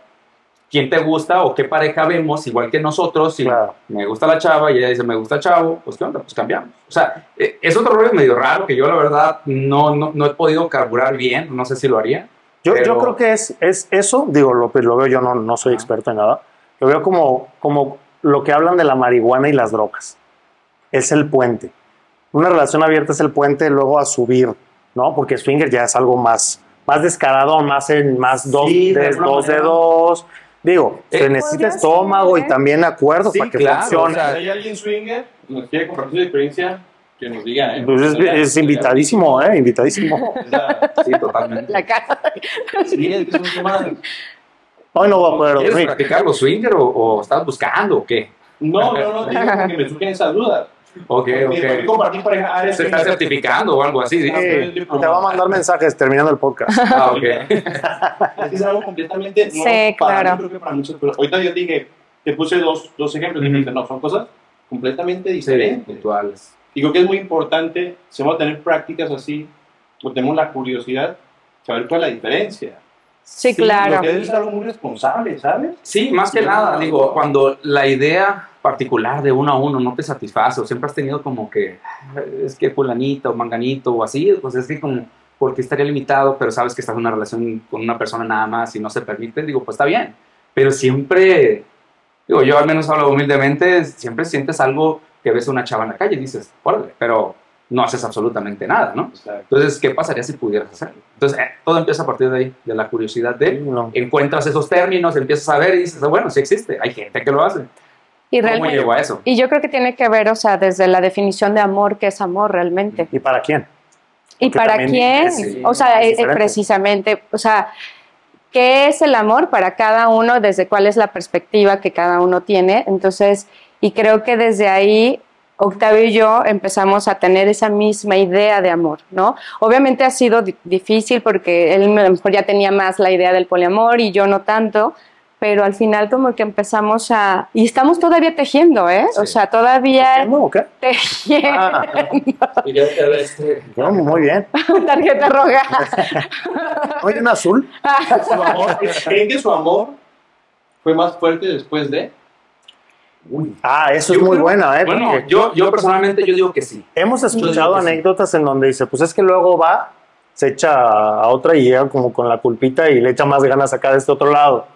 quién te gusta o qué pareja vemos, igual que nosotros, si me gusta la chava y ella dice me gusta el chavo, pues qué onda, pues cambiamos. O sea, eh, es otro rollo medio raro que yo la verdad no, no, no he podido carburar bien, no sé si lo haría.
Yo, yo creo que es, es eso, digo, lo, lo veo yo, no, no soy experto en nada, lo veo como, como lo que hablan de la marihuana y las drogas. Es el puente. Una relación abierta es el puente luego a subir, ¿no? Porque swinger ya es algo más, más descarado, más en más dos, de, dos de dos, Digo, se
Eh,
necesita
podría
estómago
ser,
y también acuerdo
Sí,
para que
claro,
funcione.
Si hay alguien swinger, nos quiere compartir su experiencia, que nos diga, ¿eh?
Pues es, es invitadísimo, ¿eh? Invitadísimo.
O
Sí, totalmente.
La cara.
sí, es un tema...
Hoy no voy a poder
¿Quieres practicar los swinger o, o estás buscando o qué?
No, no, no, digo que me surgen esas dudas.
Ok, ok.
compartir
Se está certificando o algo así. ¿sí?
Sí, te va a mandar mensajes terminando el podcast.
Ah, ok.
Es que es algo completamente nuevo
Sí,
para
claro.
mí, creo que para muchas personas. Ahorita yo dije, te puse dos, dos ejemplos, me dijiste, no, son cosas completamente
Sí,
diferentes. Y creo que es muy importante, si vamos a tener prácticas así, o tenemos la curiosidad, saber cuál es la diferencia.
Sí, claro.
Lo que es algo muy responsable, ¿sabes?
Sí, más que nada, digo, cuando la idea particular de uno a uno no te satisface o siempre has tenido como que es que fulanito o manganito o así, pues es que como porque estaría limitado, pero sabes que estás en una relación con una persona nada más y no se permite, digo, pues está bien, pero siempre, digo, yo al menos hablo humildemente, siempre sientes algo que ves a una chava en la calle y dices, órale, pero no haces absolutamente nada, ¿no? Entonces, ¿qué pasaría si pudieras hacerlo? Entonces, eh, todo empieza a partir de ahí, de la curiosidad de
No.
encuentras esos términos, empiezas a ver y dices, "Ah, bueno, sí existe, hay gente que lo hace.
Y
¿Cómo
realmente.
llegó a eso?
Y yo creo que tiene que ver, o sea, desde la definición de amor, que es amor realmente.
¿Y para quién?
¿Y
Porque
para quién?
es-
o sea,
es
eh, eh, precisamente, o sea, ¿qué es el amor para cada uno? Desde cuál es la perspectiva que cada uno tiene. Entonces, y creo que desde ahí Octavio y yo empezamos a tener esa misma idea de amor, ¿no? Obviamente ha sido di- difícil porque él a lo mejor ya tenía más la idea del poliamor y yo no tanto, pero al final como que empezamos a... Y estamos todavía tejiendo, ¿eh? O sea, todavía
No, ¿qué?
tejiendo.
Ah, no, muy bien.
Tarjeta roja.
Oye, un azul.
Su amor, ¿Creen que su amor fue más fuerte después de?
Ah, eso
Yo
es muy
creo-
buena, ¿eh?
Bueno,
Porque
yo, yo personalmente yo digo que sí.
hemos
Yo
escuchado
que sí.
anécdotas en donde dice, pues es que luego va, se echa a otra y llega como con la culpita y le echa más ganas acá de este otro lado.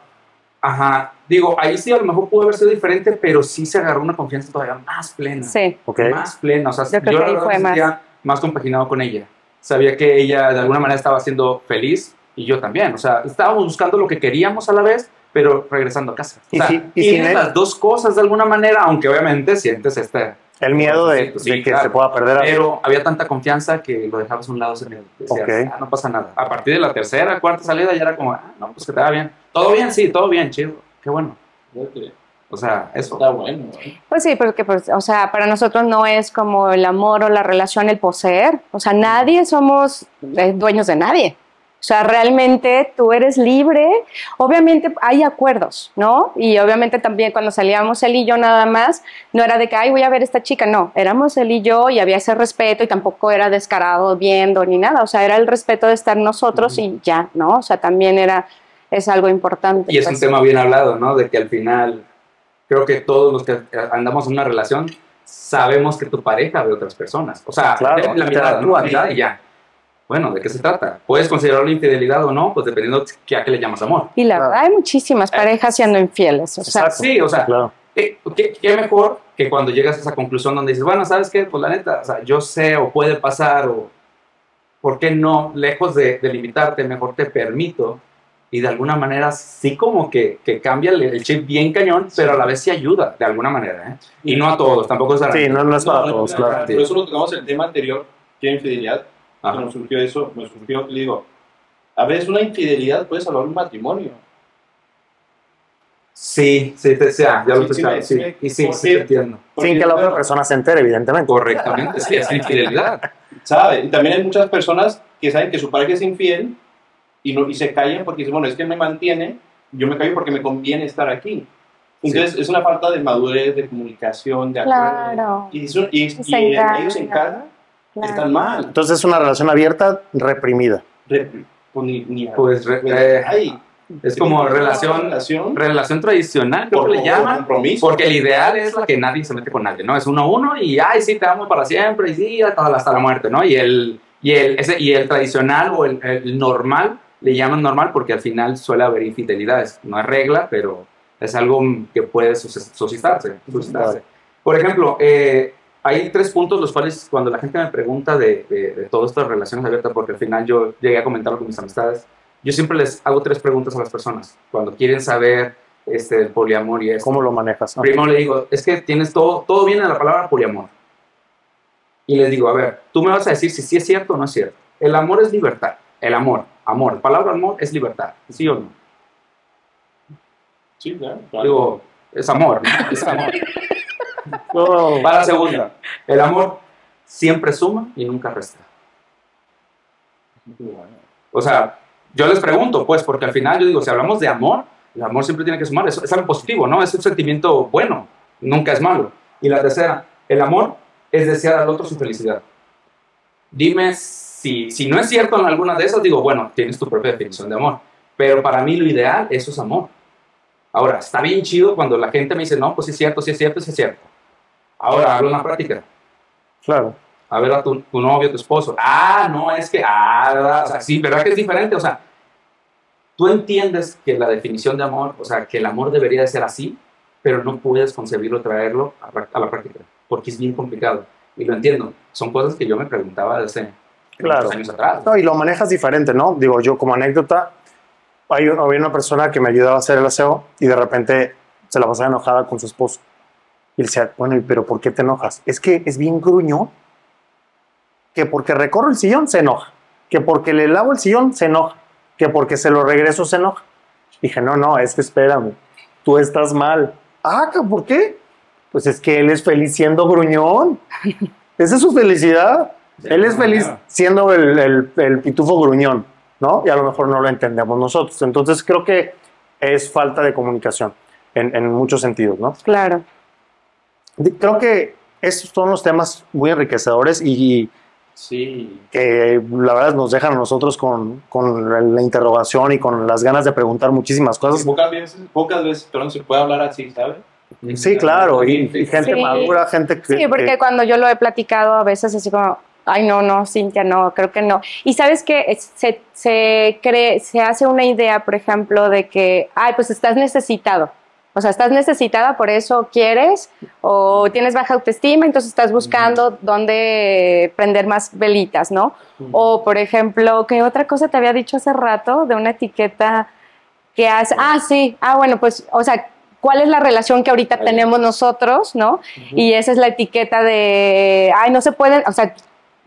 Ajá, digo, ahí sí a lo mejor pudo haber sido diferente, pero sí se agarró una confianza todavía más plena.
Sí.
¿Ok?
Más plena, o sea,
Yo
yo,
creo que
la
ahí
verdad
fue
me
más.
sentía más compaginado con ella. Sabía que ella de alguna manera estaba siendo feliz y yo también, o sea, estábamos buscando lo que queríamos a la vez, pero regresando a casa. O
Y
sea,
si- y si
tienes
ne-
las dos cosas de alguna manera, aunque obviamente sientes este...
El miedo de,
Sí,
de que
claro.
se pueda perder algo.
Pero había tanta confianza que lo dejabas a un lado, se me decías,
Ok.
"Ah, no pasa nada. A partir de la tercera, cuarta salida ya era como, ah, no, pues que te va bien. Todo bien, sí, todo bien, chido. Qué bueno. O sea, eso.
Está bueno. ¿eh?
Pues sí, porque, pues, o sea, para nosotros no es como el amor o la relación el poseer. O sea, nadie somos eh, dueños de nadie. O sea, realmente tú eres libre. Obviamente hay acuerdos, ¿no? Y obviamente también cuando salíamos él y yo nada más, no era de que, ay, voy a ver a esta chica. No, éramos él y yo y había ese respeto y tampoco era descarado viendo ni nada. O sea, era el respeto de estar nosotros y ya, ¿no? O sea, también era, es algo importante.
Y es un
pues.
tema bien hablado, ¿no? De que al final, creo que todos los que andamos en una relación sabemos que tu pareja ve otras personas. O sea,
Claro,
la mirada, ¿no?
interactúan.
La mirada y ya. Bueno, ¿de qué se trata? ¿Puedes considerarlo infidelidad o no? Pues dependiendo que a qué le llamas amor.
Y la
Claro.
verdad, hay muchísimas parejas siendo infieles. O sea.
Sí, o sea,
Claro.
¿Qué, qué- mejor que cuando llegas a esa conclusión donde dices, bueno, ¿sabes qué? Pues la neta, o sea, yo sé o puede pasar o ¿por qué no? Lejos de, de limitarte, mejor te permito y de alguna manera sí como que, que cambia el, el chip bien cañón, pero a la vez sí ayuda de alguna manera, ¿eh? Y no a todos, tampoco es
Sí, no, no es para todos, claro.
Por eso lo tocamos el tema anterior, que infidelidad.
Ajá.
Cuando surgió eso, me surgió, le digo, a veces una infidelidad puede salvar un matrimonio.
Sí, sí, te sea, ya lo
Sí, sí,
sí,
sí
y sí, entiendo.
Sin que la otra persona se entere, evidentemente.
Correctamente, sí, es infidelidad.
¿Sabe? Y también hay muchas personas que saben que su pareja es infiel y, no, y se callan porque dicen, bueno, es que me mantiene, yo me callo porque me conviene estar aquí. Entonces es una falta de madurez, de comunicación, de acuerdo.
Claro.
Y, eso- y, y
encarga.
ellos se encargan,
claro.
están mal.
Entonces es una relación abierta, reprimida.
Re- pues ni, ni-
Pues, re- eh,
ay,
Es como relación,
relación
relación tradicional, que le llaman.
compromiso.
Porque el ideal es la que nadie se mete con nadie, ¿no? Es uno a uno y, ay, sí, te amo para siempre y sí, hasta, hasta la muerte, ¿no? Y el, y el, ese, y el tradicional o el, el normal, le llaman normal porque al final suele haber infidelidades. No es regla, pero es algo que puede sus- suscitarse. suscitarse. Por ejemplo, eh, hay tres puntos los cuales cuando la gente me pregunta de, de, de todas estas relaciones abiertas, porque al final yo llegué a comentarlo con mis amistades, yo siempre les hago tres preguntas a las personas cuando quieren saber este, el poliamor y eso.
¿Cómo lo manejas?
Primero le digo, es que tienes todo, todo viene de la palabra poliamor. Y les digo, a ver, tú me vas a decir si sí es cierto o no es cierto. El amor es libertad. El amor, amor. La palabra amor es libertad. ¿Sí o no?
Sí, claro.
Digo, es amor, ¿no? Es amor. Va la segunda. El amor siempre suma y nunca resta. O sea, yo les pregunto, pues, porque al final yo digo, si hablamos de amor, el amor siempre tiene que sumar, es, es algo positivo, ¿no? Es un sentimiento bueno, nunca es malo. Y la tercera, el amor es desear al otro su felicidad. Dime si, si no es cierto en alguna de esas, digo, bueno, tienes tu propia definición de amor. Pero para mí lo ideal, eso es amor. Ahora, está bien chido cuando la gente me dice, no, pues sí es cierto, sí es cierto, sí es cierto. Ahora, hablo una práctica.
Claro.
A ver a tu, tu novio, tu esposo. Ah, no, es que, ah, ¿verdad? O sea, sí, ¿verdad que es diferente? O sea, tú entiendes que la definición de amor, o sea, que el amor debería de ser así, pero no puedes concebirlo, traerlo a, a la práctica, porque es bien complicado. Y lo entiendo. Son cosas que yo me preguntaba desde
claro.
años atrás.
No, y lo manejas diferente, ¿no? Digo, yo como anécdota, hay, había una persona que me ayudaba a hacer el aseo y de repente se la pasaba enojada con su esposo. Y él decía, bueno, ¿y pero ¿por qué te enojas? Es que es bien gruño que porque recorro el sillón se enoja, que porque le lavo el sillón se enoja, que porque se lo regreso se enoja. Dije, no, no, es que espérame, tú estás mal. Ah, ¿por qué? Pues es que él es feliz siendo gruñón. Esa es su felicidad. él es feliz siendo el, el, el pitufo gruñón, ¿no? Y a lo mejor no lo entendemos nosotros. Entonces creo que es falta de comunicación en, en muchos sentidos, ¿no?
Claro.
Creo que estos son los temas muy enriquecedores y
Sí.
que la verdad nos dejan a nosotros con, con la interrogación y con las ganas de preguntar muchísimas cosas.
Pocas veces, pocas veces, pero no se puede hablar así, ¿sabes?
Sí, claro, y, y gente
Sí.
madura, gente que...
Sí, porque
que-
cuando yo lo he platicado a veces así como, ay, no, no, Cintia, no, creo que no. Y sabes que se, se cree, se hace una idea, por ejemplo, de que, ay, pues estás necesitado. O sea, estás necesitada, por eso quieres, o tienes baja autoestima, entonces estás buscando dónde prender más velitas, ¿no? O, por ejemplo, ¿qué otra cosa te había dicho hace rato de una etiqueta que hace? Ah, sí, ah, bueno, pues, o sea, ¿cuál es la relación que ahorita
Ahí.
tenemos nosotros, ¿no? Y esa es la etiqueta de, ay, no se pueden, o sea,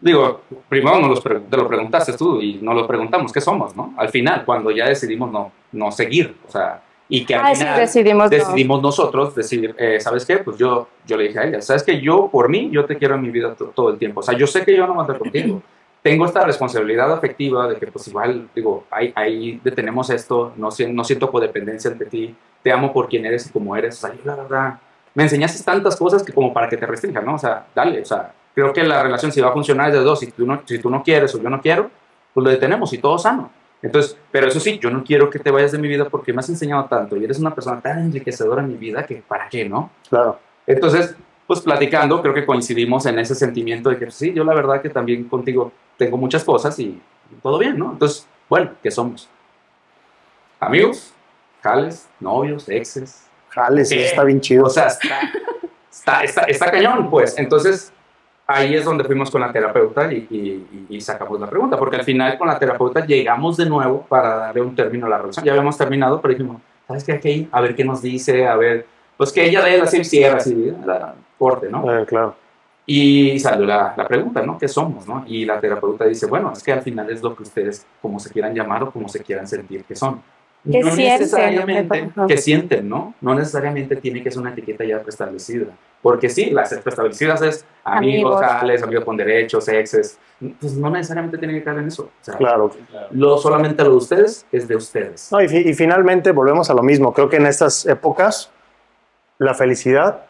Digo, primero nos los te lo preguntaste tú y nos lo preguntamos, ¿qué somos, no? Al final, cuando ya decidimos no, no seguir, o sea, y que al
sí,
final
decidimos, no.
decidimos nosotros decir, eh, ¿sabes qué? Pues yo, yo le dije a ella, ¿sabes qué? Yo, por mí, yo te quiero en mi vida to- todo el tiempo. O sea, yo sé que yo no voy a andar contigo. Tengo esta responsabilidad afectiva de que, pues igual, digo, ahí, ahí detenemos esto, no, no siento codependencia ante ti, te amo por quien eres y como eres. O sea, yo la verdad, me enseñaste tantas cosas que como para que te restrinjan, ¿no? O sea, dale, o sea, creo que la relación si va a funcionar es de dos, si tú no, si tú no quieres o yo no quiero, pues lo detenemos y todo sano. Entonces, pero eso sí, yo no quiero que te vayas de mi vida porque me has enseñado tanto y eres una persona tan enriquecedora en mi vida que para qué, ¿no?
Claro.
Entonces, pues platicando, creo que coincidimos en ese sentimiento de que pues, sí, yo la verdad que también contigo tengo muchas cosas y todo bien, ¿no? Entonces, bueno, ¿qué somos? Amigos, jales, novios, exes.
Jale, sí,
¿Qué?
está bien chido.
O sea, está, está, está, está cañón, pues. Entonces, ahí es donde fuimos con la terapeuta y, y- y sacamos la pregunta, porque al final con la terapeuta llegamos de nuevo para darle un término a la relación. Ya habíamos terminado, pero dijimos, ¿sabes qué? Aquí, a ver qué nos dice, a ver, pues que ella de él así cierra, así, la corte, ¿no?
Eh, claro.
Y salió la, la pregunta, ¿no? ¿Qué somos, no? Y la terapeuta dice, bueno, es que al final es lo que ustedes, como se quieran llamar o como se quieran sentir que son.
¿Qué
no
sienten?
necesariamente que sienten, ¿no? No necesariamente tiene que ser una etiqueta ya preestablecida. Porque sí, las preestablecidas es amigos,
Amigos.
jales, amigos con derechos, exes. Pues no necesariamente tiene que caer en eso. O sea,
Claro.
Lo, solamente lo de ustedes es de ustedes.
No, y, fi- y finalmente volvemos a lo mismo. Creo que en estas épocas la felicidad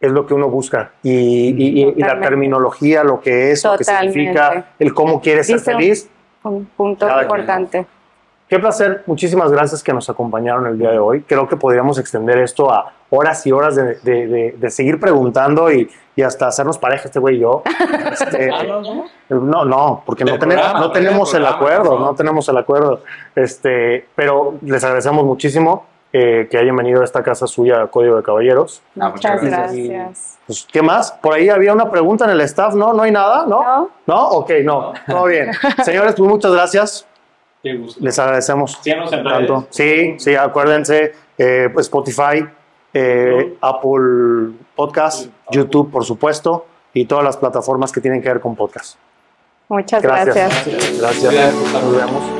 es lo que uno busca. Y, y- y- y la terminología, lo que es, lo que significa, el cómo quieres ser feliz.
Un punto
Cada quien,
importante.
Qué placer, muchísimas gracias que nos acompañaron el día de hoy. Creo que podríamos extender esto a horas y horas de, de- de- de seguir preguntando y, y hasta hacernos pareja este güey y yo. Este,
Ah, no, no.
no, no, porque no,
Del
tenemos,
programa,
no tenemos el
programa,
acuerdo,
¿no?
no tenemos el acuerdo. Este, pero les agradecemos muchísimo eh, que hayan venido a esta casa suya, Código de Caballeros.
Muchas
Muchas
gracias.
gracias.
Pues, ¿qué más? Por ahí había una pregunta en el staff, ¿no? ¿No hay nada? ¿No?
¿No?
¿No? Ok, no. Todo bien. Señores, pues muchas gracias.
Qué gusto.
Les agradecemos
Síganos en
tanto.
redes.
Sí, sí, acuérdense. eh, Spotify, eh, Apple Podcast, YouTube, por supuesto, y todas las plataformas que tienen que ver con podcast.
Muchas gracias.
Gracias. gracias. Nos vemos.